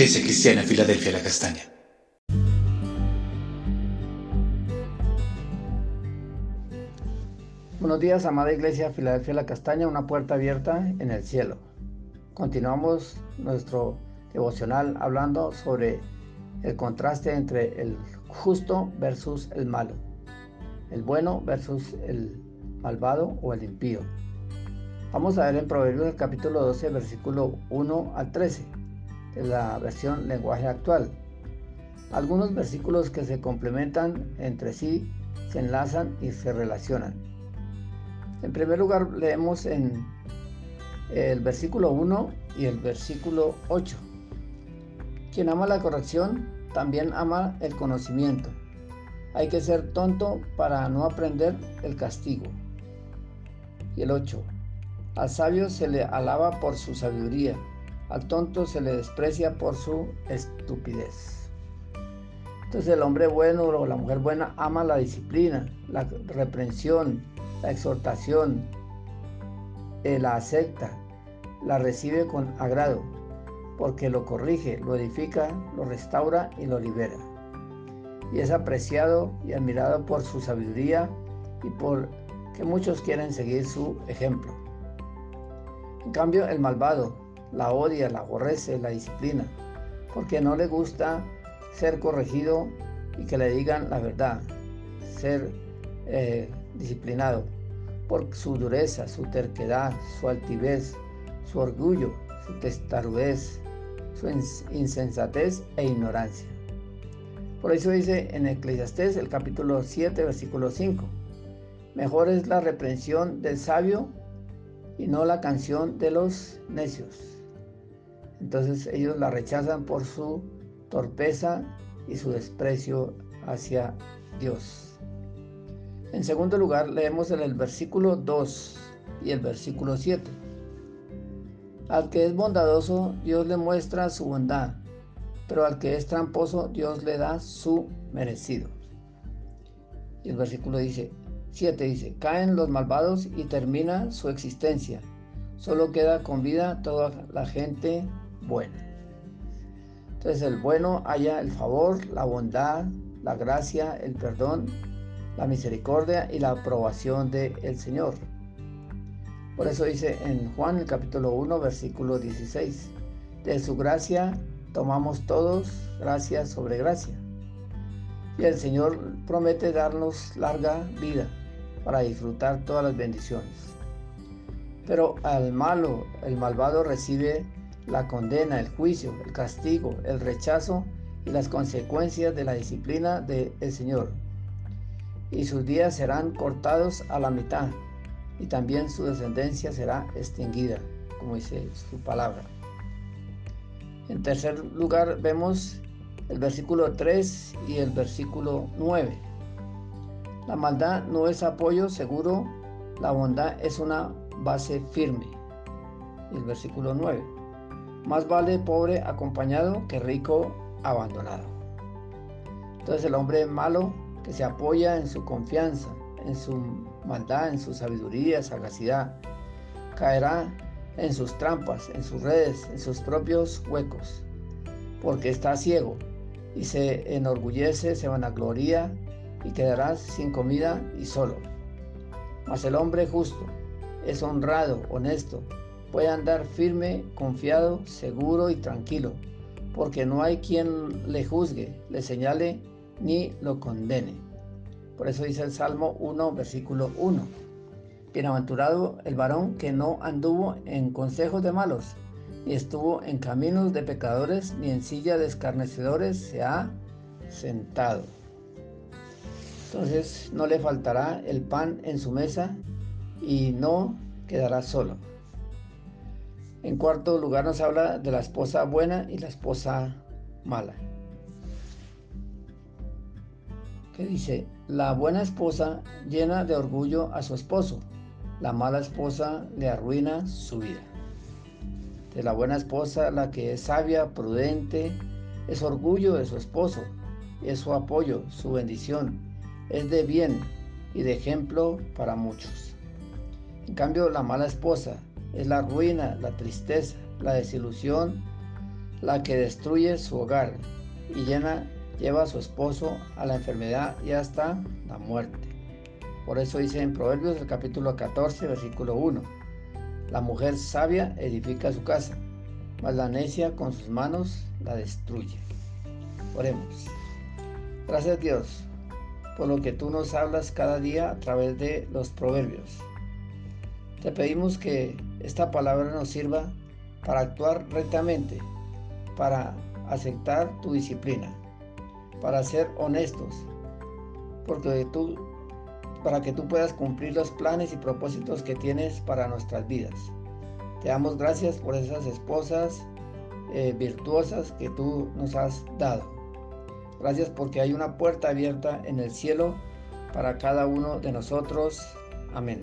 Iglesia Cristiana Filadelfia La Castaña. Buenos días, amada Iglesia Filadelfia La Castaña, una puerta abierta en el cielo. Continuamos nuestro devocional hablando sobre el contraste entre el justo versus el malo, el bueno versus el malvado o el impío. Vamos a ver en Proverbios capítulo 12, versículo 1 al 13, de la versión lenguaje actual. Algunos versículos que se complementan entre sí, se enlazan y se relacionan. En primer lugar, leemos en el versículo 1 y el versículo 8. Quien ama la corrección, también ama el conocimiento. Hay que ser tonto para no aprender el castigo. Y el 8. Al sabio se le alaba por su sabiduría, al tonto se le desprecia por su estupidez. Entonces el hombre bueno o la mujer buena ama la disciplina, la reprensión, la exhortación, eh, la acepta, la recibe con agrado, porque lo corrige, lo edifica, lo restaura y lo libera. Y es apreciado y admirado por su sabiduría y por que muchos quieren seguir su ejemplo. En cambio, el malvado la odia, la aborrece, la disciplina, porque no le gusta ser corregido y que le digan la verdad, ser eh, disciplinado por su dureza, su terquedad, su altivez, su orgullo, su testarudez, su insensatez e ignorancia. Por eso dice en Eclesiastés el capítulo 7, versículo 5, mejor es la reprensión del sabio y no la canción de los necios. Entonces ellos la rechazan por su torpeza y su desprecio hacia Dios. En segundo lugar, leemos en el versículo 2 y el versículo 7. Al que es bondadoso, Dios le muestra su bondad, pero al que es tramposo, Dios le da su merecido. Y el versículo dice, 7 dice, caen los malvados y termina su existencia. Solo queda con vida toda la gente buena. Entonces el bueno haya el favor, la bondad, la gracia, el perdón la misericordia y la aprobación del Señor. Por eso dice en Juan el capítulo 1 versículo 16, de su gracia tomamos todos gracia sobre gracia. Y el Señor promete darnos larga vida para disfrutar todas las bendiciones. Pero al malo, el malvado recibe la condena, el juicio, el castigo, el rechazo y las consecuencias de la disciplina del Señor y sus días serán cortados a la mitad, y también su descendencia será extinguida, como dice su palabra. En tercer lugar vemos el versículo 3 y el versículo 9. La maldad no es apoyo seguro, la bondad es una base firme. el versículo 9. Más vale pobre acompañado que rico abandonado. Entonces el hombre malo que se apoya en su confianza, en su maldad, en su sabiduría, sagacidad, caerá en sus trampas, en sus redes, en sus propios huecos, porque está ciego y se enorgullece, se vanagloria y quedará sin comida y solo. Mas el hombre justo es honrado, honesto, puede andar firme, confiado, seguro y tranquilo, porque no hay quien le juzgue, le señale ni lo condene. Por eso dice el Salmo 1, versículo 1. Bienaventurado el varón que no anduvo en consejos de malos, ni estuvo en caminos de pecadores, ni en silla de escarnecedores se ha sentado. Entonces no le faltará el pan en su mesa y no quedará solo. En cuarto lugar nos habla de la esposa buena y la esposa mala. dice, la buena esposa llena de orgullo a su esposo, la mala esposa le arruina su vida. De la buena esposa, la que es sabia, prudente, es orgullo de su esposo, es su apoyo, su bendición, es de bien y de ejemplo para muchos. En cambio, la mala esposa es la ruina, la tristeza, la desilusión, la que destruye su hogar y llena, lleva a su esposo a la enfermedad y hasta la muerte. Por eso dice en Proverbios el capítulo 14, versículo 1, la mujer sabia edifica su casa, mas la necia con sus manos la destruye. Oremos. Gracias Dios por lo que tú nos hablas cada día a través de los proverbios. Te pedimos que esta palabra nos sirva para actuar rectamente, para aceptar tu disciplina, para ser honestos, tú, para que tú puedas cumplir los planes y propósitos que tienes para nuestras vidas. Te damos gracias por esas esposas eh, virtuosas que tú nos has dado. Gracias porque hay una puerta abierta en el cielo para cada uno de nosotros. Amén.